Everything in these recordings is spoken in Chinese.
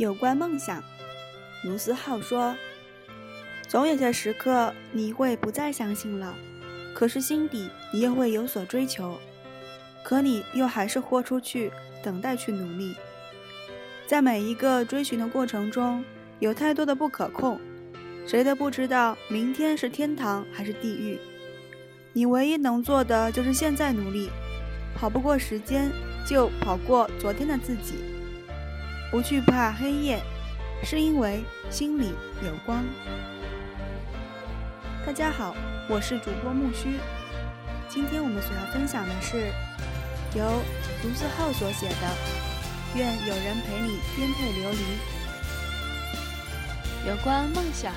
有关梦想，卢思浩说：“总有些时刻你会不再相信了，可是心底你又会有所追求，可你又还是豁出去，等待去努力。在每一个追寻的过程中，有太多的不可控，谁都不知道明天是天堂还是地狱。你唯一能做的就是现在努力，跑不过时间，就跑过昨天的自己。”不惧怕黑夜，是因为心里有光。大家好，我是主播木须。今天我们所要分享的是由卢思浩所写的《愿有人陪你颠沛流离》，有关梦想。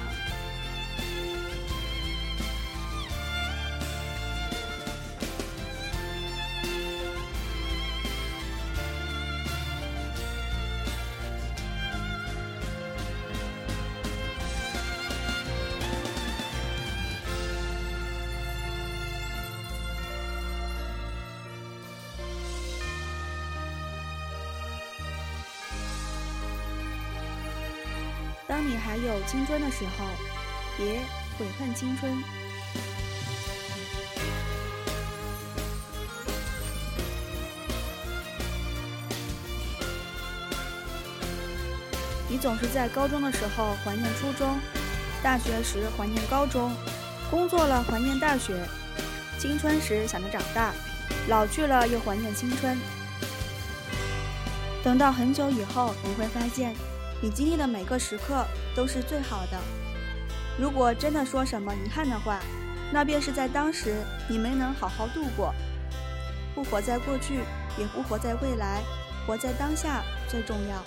当你还有青春的时候，别悔恨青春。你总是在高中的时候怀念初中，大学时怀念高中，工作了怀念大学，青春时想着长大，老去了又怀念青春。等到很久以后，你会发现。你经历的每个时刻都是最好的。如果真的说什么遗憾的话，那便是在当时你没能好好度过。不活在过去，也不活在未来，活在当下最重要。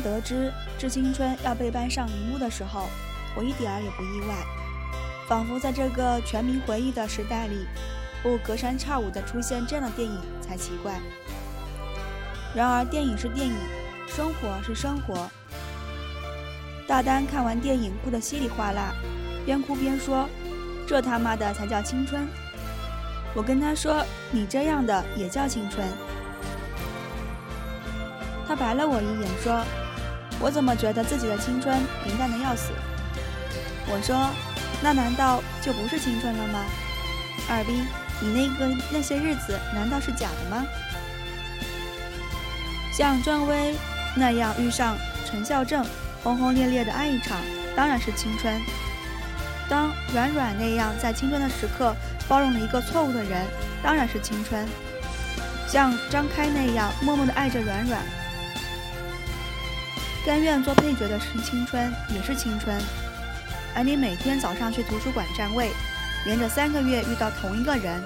得知《致青春》要被搬上荧幕的时候，我一点儿也不意外，仿佛在这个全民回忆的时代里，不隔三差五地出现这样的电影才奇怪。然而，电影是电影，生活是生活。大丹看完电影哭得稀里哗啦，边哭边说：“这他妈的才叫青春！”我跟他说：“你这样的也叫青春。”他白了我一眼，说：“我怎么觉得自己的青春平淡的要死？”我说：“那难道就不是青春了吗？二逼，你那个那些日子难道是假的吗？”像庄威那样遇上陈孝正，轰轰烈烈的爱一场，当然是青春；当软软那样在青春的时刻包容了一个错误的人，当然是青春；像张开那样默默的爱着软软。甘愿做配角的是青春，也是青春。而你每天早上去图书馆占位，连着三个月遇到同一个人，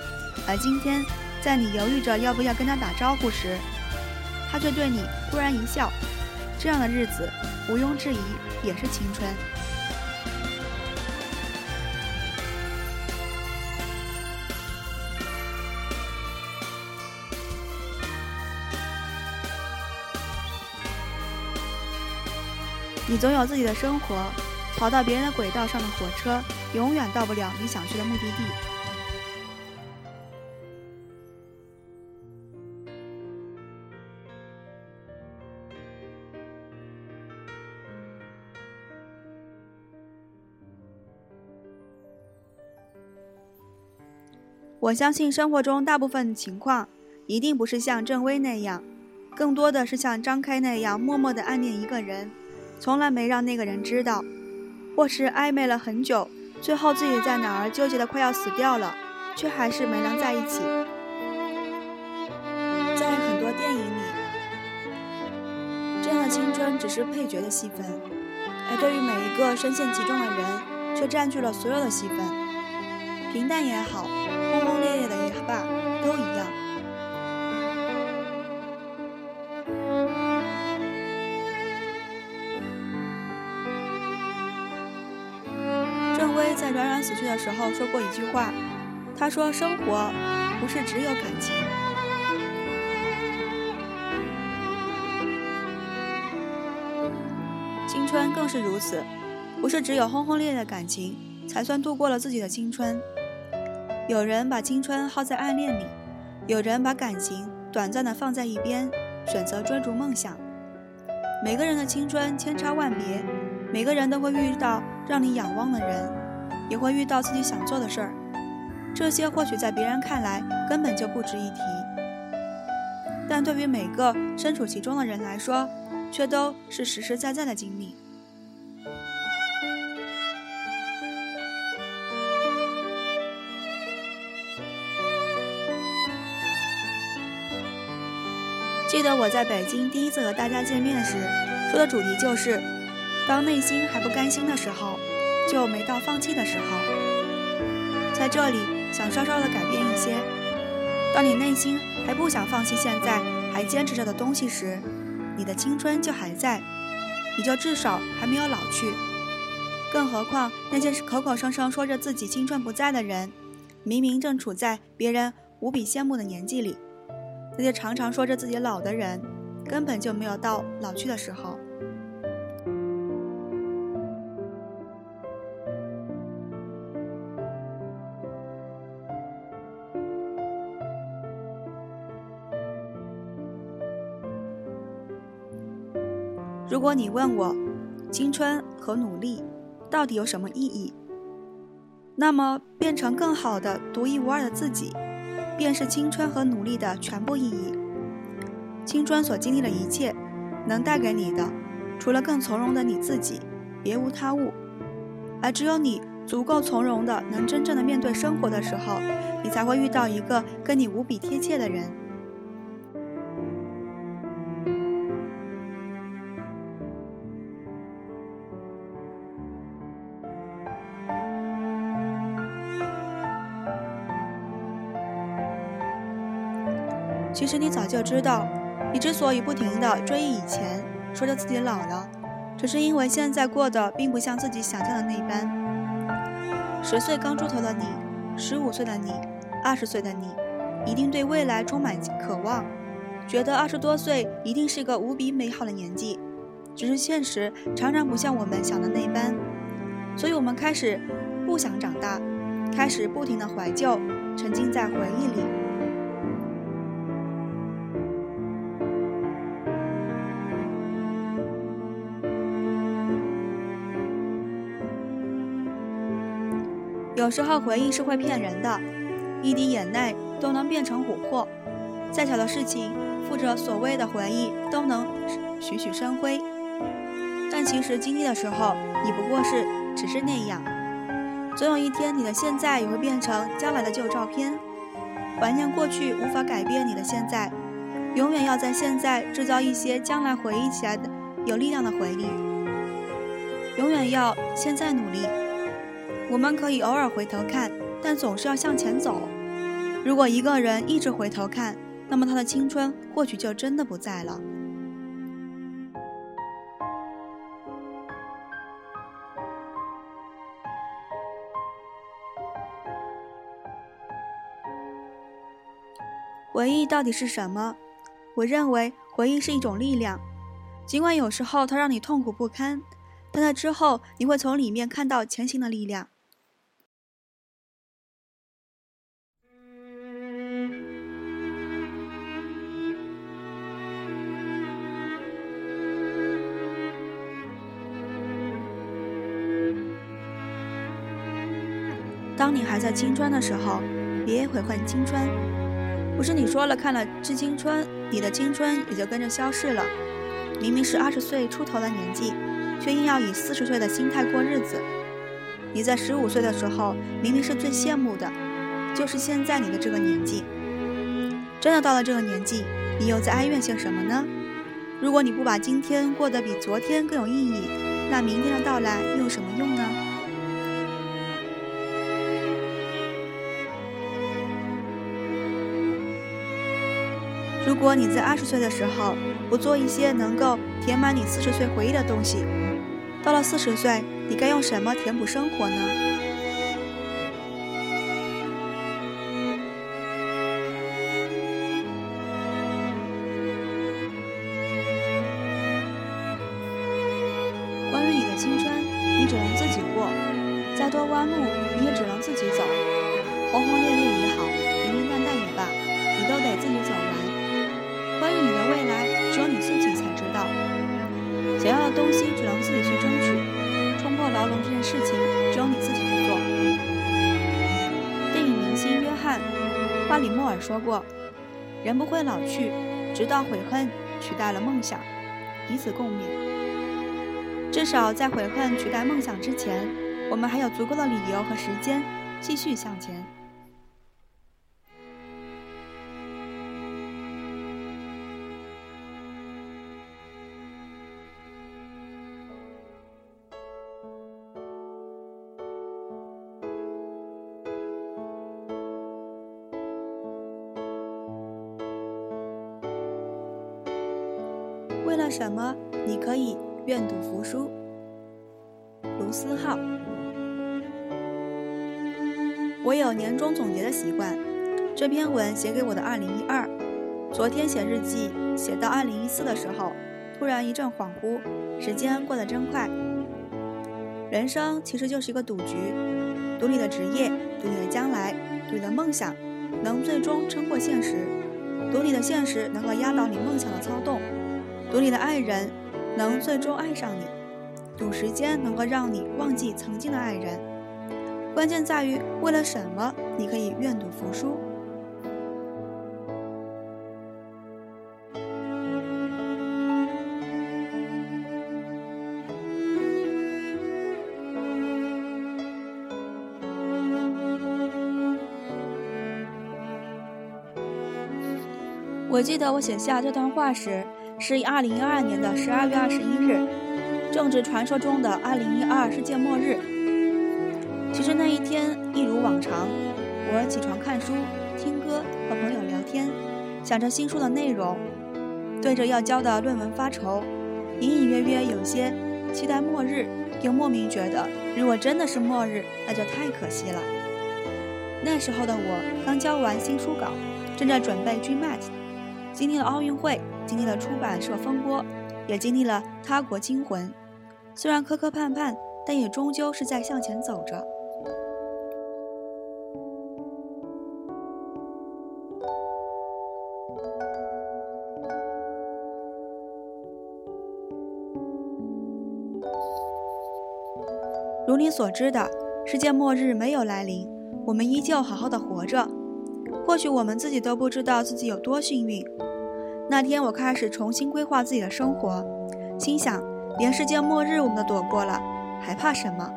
而今天在你犹豫着要不要跟他打招呼时，他却对你忽然一笑，这样的日子毋庸置疑也是青春。你总有自己的生活，跑到别人的轨道上的火车，永远到不了你想去的目的地。我相信生活中大部分情况，一定不是像郑薇那样，更多的是像张开那样，默默的暗恋一个人。从来没让那个人知道，或是暧昧了很久，最后自己在哪儿纠结的快要死掉了，却还是没能在一起。在很多电影里，这样的青春只是配角的戏份，而对于每一个深陷其中的人，却占据了所有的戏份。平淡也好，的时候说过一句话，他说：“生活不是只有感情。”青春更是如此，不是只有轰轰烈烈的感情才算度过了自己的青春。有人把青春耗在暗恋里，有人把感情短暂的放在一边，选择追逐梦想。每个人的青春千差万别，每个人都会遇到让你仰望的人，也会遇到自己想做的事儿。这些或许在别人看来根本就不值一提，但对于每个身处其中的人来说，却都是实实在在的经历。记得我在北京第一次和大家见面时，说的主题就是：当内心还不甘心的时候，就没到放弃的时候。在这里，想稍稍的改变一些。当你内心还不想放弃现在还坚持着的东西时，你的青春就还在，你就至少还没有老去。更何况那些口口声声说着自己青春不在的人，明明正处在别人无比羡慕的年纪里。那些常常说着自己老的人，根本就没有到老去的时候。如果你问我，青春和努力到底有什么意义？那么，变成更好的、独一无二的自己。便是青春和努力的全部意义。青春所经历的一切，能带给你的，除了更从容的你自己，别无他物。而只有你足够从容的，能真正的面对生活的时候，你才会遇到一个跟你无比贴切的人。实你早就知道，你之所以不停地追忆以前，说着自己老了，只是因为现在过得并不像自己想象的那般。十岁刚出头的你，十五岁的你，二十岁的你，一定对未来充满渴望，觉得二十多岁一定是一个无比美好的年纪。只是现实常常不像我们想的那般，所以我们开始不想长大，开始不停的怀旧，沉浸在回忆里。有时候回忆是会骗人的，一滴眼泪都能变成琥珀，再小的事情，附着所谓的回忆都能栩栩生辉。但其实经历的时候，你不过是只是那样。总有一天，你的现在也会变成将来的旧照片。怀念过去无法改变你的现在，永远要在现在制造一些将来回忆起来的有力量的回忆。永远要现在努力。我们可以偶尔回头看，但总是要向前走。如果一个人一直回头看，那么他的青春或许就真的不在了。回忆到底是什么？我认为回忆是一种力量，尽管有时候它让你痛苦不堪，但在之后你会从里面看到前行的力量。在青春的时候，别悔恨青春。不是你说了看了《致青春》，你的青春也就跟着消逝了。明明是二十岁出头的年纪，却硬要以四十岁的心态过日子。你在十五岁的时候，明明是最羡慕的，就是现在你的这个年纪。真的到了这个年纪，你又在哀怨些什么呢？如果你不把今天过得比昨天更有意义，那明天的到来又有什么用呢？如果你在二十岁的时候不做一些能够填满你四十岁回忆的东西，到了四十岁，你该用什么填补生活呢？想要的东西只能自己去争取，冲破牢笼这件事情只有你自己去做。电影明星约翰·巴里莫尔说过：“人不会老去，直到悔恨取代了梦想，以此共勉。”至少在悔恨取代梦想之前，我们还有足够的理由和时间继续向前。什么？你可以。愿赌服输。卢思浩，我有年终总结的习惯。这篇文写给我的2012，昨天写日记，写到2014的时候，突然一阵恍惚，时间过得真快。人生其实就是一个赌局，赌你的职业，赌你的将来，赌你的梦想能最终撑过现实，赌你的现实能够压倒你梦想的操纵，赌你的爱人。能最终爱上你，赌时间能够让你忘记曾经的爱人。关键在于为了什么，你可以愿赌服输。我记得我写下这段话时。是二零一二年的十二月二十一日，正值传说中的二零一二世界末日。其实那一天一如往常，我起床看书、听歌、和朋友聊天，想着新书的内容，对着要交的论文发愁，隐隐约约有些期待末日，又莫名觉得如果真的是末日，那就太可惜了。那时候的我刚交完新书稿，正在准备 GMAT，经历了奥运会。经历了出版社风波，也经历了他国惊魂。虽然磕磕绊绊，但也终究是在向前走着。如你所知的，世界末日没有来临，我们依旧好好的活着。或许我们自己都不知道自己有多幸运。那天，我开始重新规划自己的生活，心想：连世界末日我们都躲过了，还怕什么？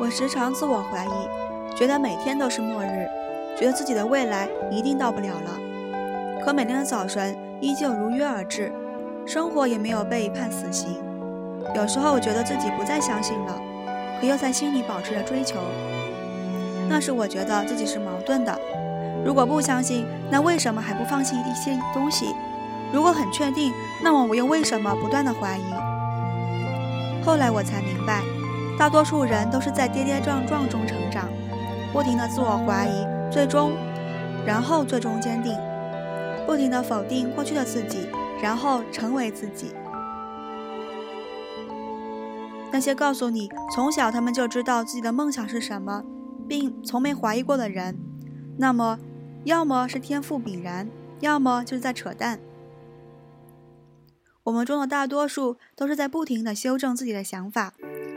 我时常自我怀疑，觉得每天都是末日，觉得自己的未来一定到不了了。可每天的早晨依旧如约而至。生活也没有被判死刑。有时候我觉得自己不再相信了，可又在心里保持着追求。那时我觉得自己是矛盾的。如果不相信，那为什么还不放弃一些东西？如果很确定，那么我又为什么不断的怀疑？后来我才明白，大多数人都是在跌跌撞撞中成长，不停的自我怀疑，最终，然后最终坚定，不停的否定过去的自己。然后成为自己。那些告诉你从小他们就知道自己的梦想是什么，并从没怀疑过的人，那么，要么是天赋炳然，要么就是在扯淡。我们中的大多数都是在不停的修正自己的想法，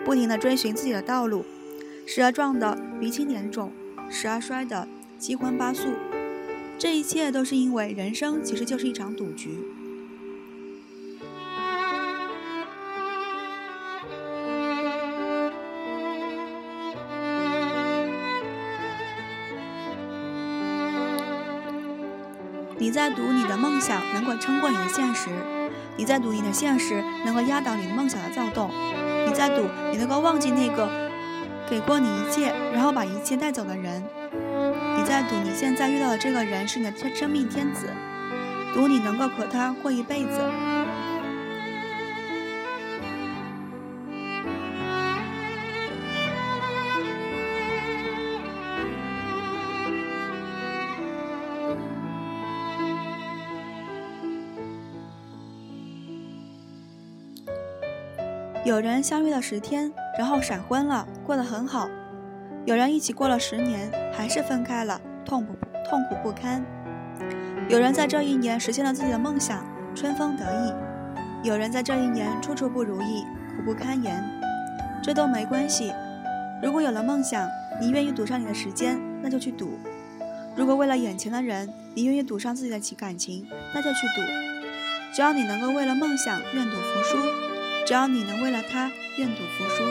不停的追寻自己的道路，时而撞得鼻青脸肿，时而摔得七荤八素。这一切都是因为人生其实就是一场赌局。你在赌你的梦想能够撑过你的现实，你在赌你的现实能够压倒你的梦想的躁动，你在赌你能够忘记那个给过你一切，然后把一切带走的人，你在赌你现在遇到的这个人是你的天生命天子，赌你能够和他过一辈子。有人相遇了十天，然后闪婚了，过得很好；有人一起过了十年，还是分开了，痛不痛苦不堪；有人在这一年实现了自己的梦想，春风得意；有人在这一年处处不如意，苦不堪言。这都没关系。如果有了梦想，你愿意赌上你的时间，那就去赌；如果为了眼前的人，你愿意赌上自己的情感情，那就去赌。只要你能够为了梦想愿赌服输，只要你能为了他愿赌服输。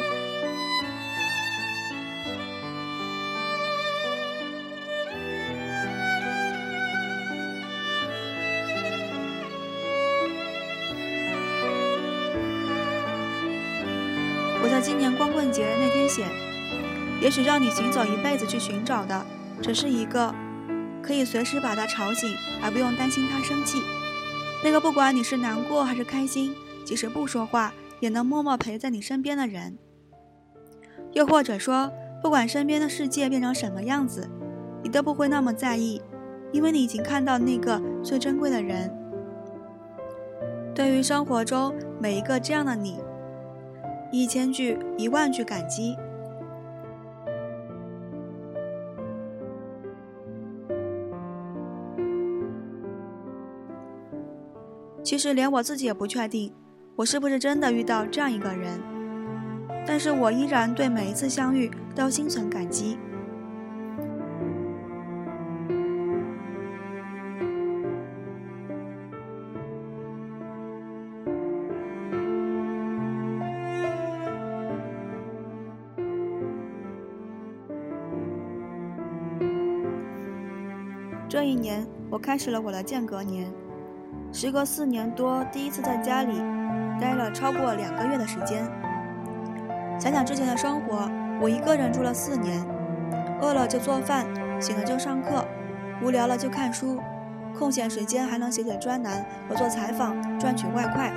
我在今年光棍节那天写。也许让你行走一辈子去寻找的，只是一个可以随时把他吵醒，而不用担心他生气。那个不管你是难过还是开心，即使不说话，也能默默陪在你身边的人。又或者说，不管身边的世界变成什么样子，你都不会那么在意，因为你已经看到那个最珍贵的人。对于生活中每一个这样的你，一千句、一万句感激。其实连我自己也不确定，我是不是真的遇到这样一个人。但是我依然对每一次相遇都心存感激。这一年，我开始了我的间隔年。时隔四年多，第一次在家里待了超过两个月的时间。想想之前的生活，我一个人住了四年，饿了就做饭，醒了就上课，无聊了就看书，空闲时间还能写写专栏和做采访赚取外快。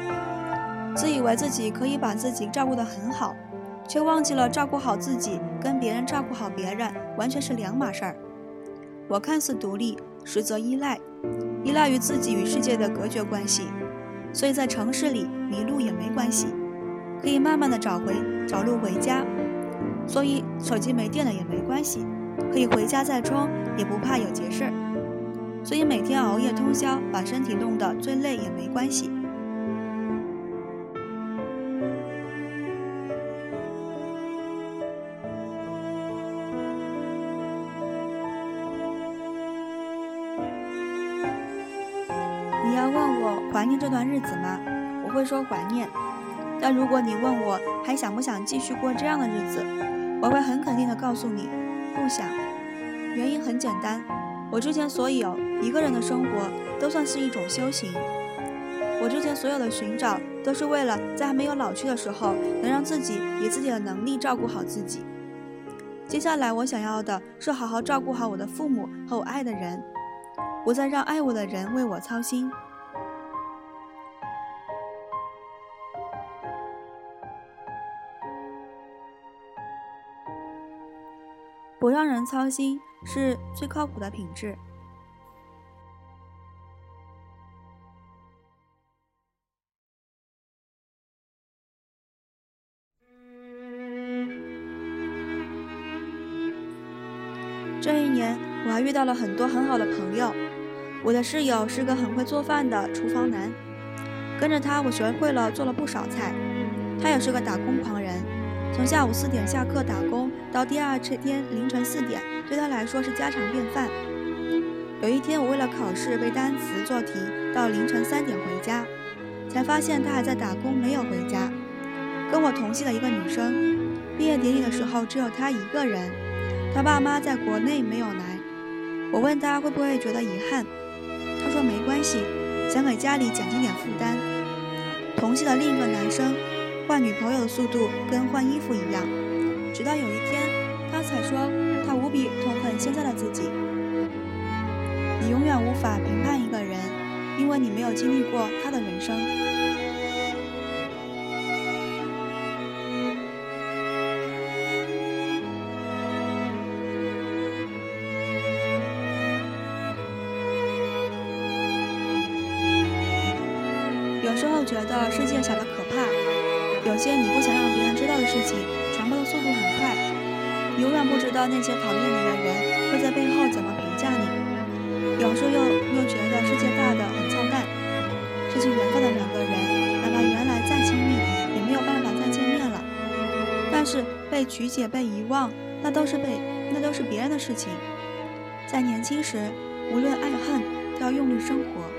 自以为自己可以把自己照顾得很好，却忘记了照顾好自己跟别人照顾好别人完全是两码事儿。我看似独立，实则依赖。依赖于自己与世界的隔绝关系，所以在城市里迷路也没关系，可以慢慢的找回找路回家。所以手机没电了也没关系，可以回家再充，也不怕有急事儿。所以每天熬夜通宵，把身体弄得最累也没关系。说怀念。但如果你问我还想不想继续过这样的日子，我会很肯定的告诉你，不想。原因很简单，我之前所有一个人的生活都算是一种修行。我之前所有的寻找都是为了在还没有老去的时候，能让自己以自己的能力照顾好自己。接下来我想要的是好好照顾好我的父母和我爱的人，不再让爱我的人为我操心。让人操心是最靠谱的品质。这一年，我还遇到了很多很好的朋友。我的室友是个很会做饭的厨房男，跟着他，我学会了做了不少菜。他也是个打工狂人。从下午四点下课打工到第二天凌晨四点，对他来说是家常便饭。有一天，我为了考试背单词做题，到凌晨三点回家，才发现他还在打工，没有回家。跟我同系的一个女生，毕业典礼的时候只有她一个人，她爸妈在国内没有来。我问她会不会觉得遗憾，她说没关系，想给家里减轻点负担。同系的另一个男生。换女朋友的速度跟换衣服一样，直到有一天，他才说他无比痛恨现在的自己。你永远无法评判一个人，因为你没有经历过他的人生。有时候觉得世界小的。有些你不想让别人知道的事情，传播的速度很快，你永远不知道那些讨厌你的人会在背后怎么评价你。有时候又又觉得世界大的很操蛋，失去缘分的两个人，哪怕原来再亲密，也没有办法再见面了。但是被曲解、被遗忘，那都是被那都是别人的事情。在年轻时，无论爱恨，都要用力生活。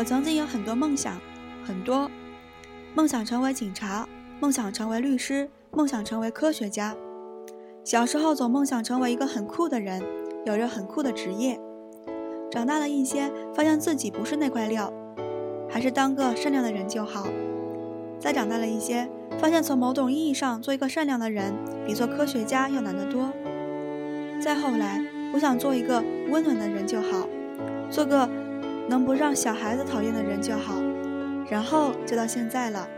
我曾经有很多梦想，很多梦想成为警察，梦想成为律师，梦想成为科学家。小时候总梦想成为一个很酷的人，有着很酷的职业。长大了一些，发现自己不是那块料，还是当个善良的人就好。再长大了一些，发现从某种意义上做一个善良的人，比做科学家要难得多。再后来，我想做一个温暖的人就好，做个。能不让小孩子讨厌的人就好，然后就到现在了。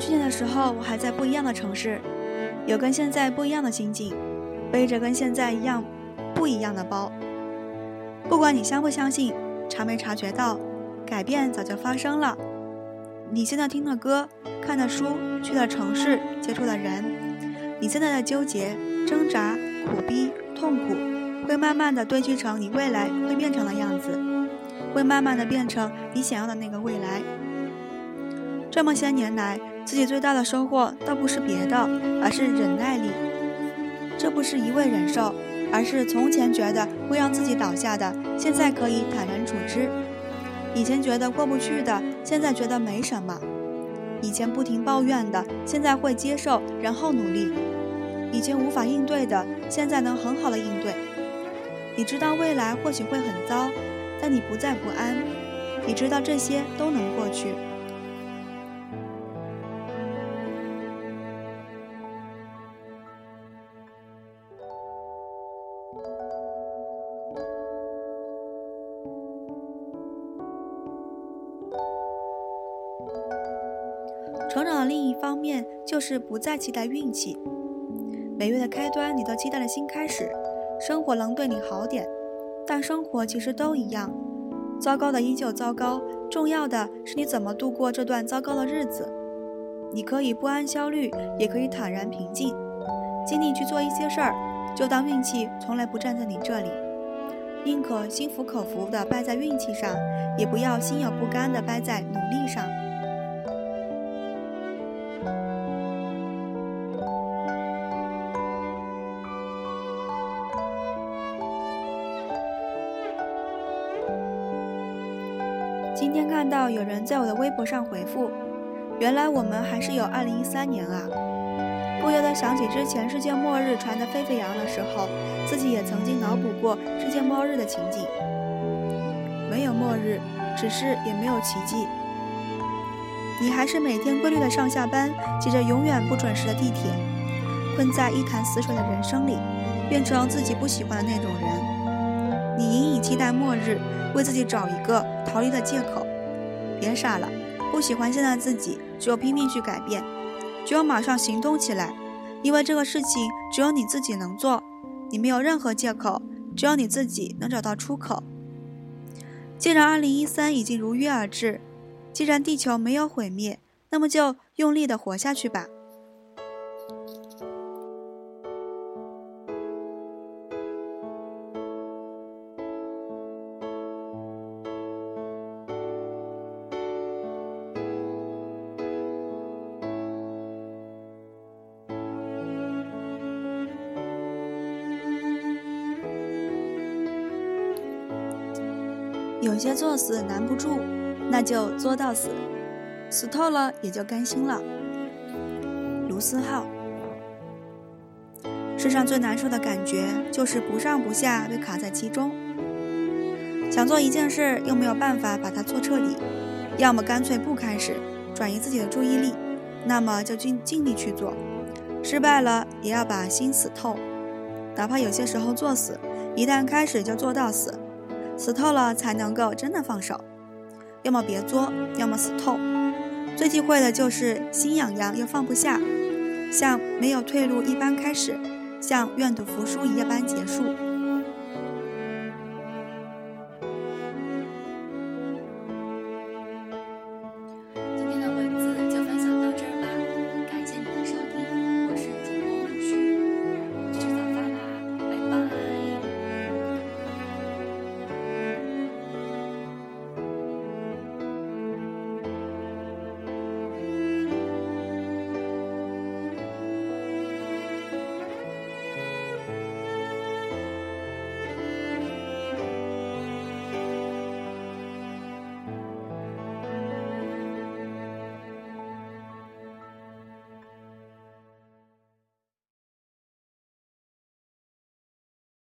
去年的时候，我还在不一样的城市，有跟现在不一样的心境，背着跟现在一样不一样的包。不管你相不相信，察没察觉到，改变早就发生了。你现在听的歌、看的书、去的城市、接触的人，你现在的纠结、挣扎、苦逼、痛苦，会慢慢的堆积成你未来会变成的样子，会慢慢的变成你想要的那个未来。这么些年来，自己最大的收获倒不是别的，而是忍耐力。这不是一味忍受，而是从前觉得会让自己倒下的，现在可以坦然处之。以前觉得过不去的，现在觉得没什么；以前不停抱怨的，现在会接受，然后努力；以前无法应对的，现在能很好的应对。你知道未来或许会很糟，但你不再不安。你知道这些都能过去。另一方面就是不再期待运气。每月的开端，你都期待了新开始，生活能对你好点，但生活其实都一样，糟糕的依旧糟糕。重要的是你怎么度过这段糟糕的日子。你可以不安焦虑，也可以坦然平静，尽力去做一些事儿，就当运气从来不站在你这里。宁可心服口服的败在运气上，也不要心有不甘的败在努力上。有人在我的微博上回复，原来我们还是有二零一三年啊！不由得想起之前世界末日传得沸沸扬扬的时候，自己也曾经脑补过世界末日的情景。没有末日，只是也没有奇迹。你还是每天规律的上下班，挤着永远不准时的地铁，困在一潭死水的人生里，变成自己不喜欢的那种人。你隐隐期待末日。为自己找一个逃离的借口，别傻了，不喜欢现在的自己，只有拼命去改变，只有马上行动起来，因为这个事情只有你自己能做，你没有任何借口，只有你自己能找到出口。既然二零一三已经如约而至，既然地球没有毁灭，那么就用力的活下去吧。有些作死难不住，那就作到死，死透了也就甘心了。卢思浩，世上最难受的感觉就是不上不下，被卡在其中。想做一件事，又没有办法把它做彻底，要么干脆不开始，转移自己的注意力，那么就尽尽力去做，失败了也要把心死透，哪怕有些时候作死，一旦开始就做到死。死透了才能够真的放手，要么别作，要么死透。最忌讳的就是心痒痒又放不下，像没有退路一般开始，像愿赌服输一般结束。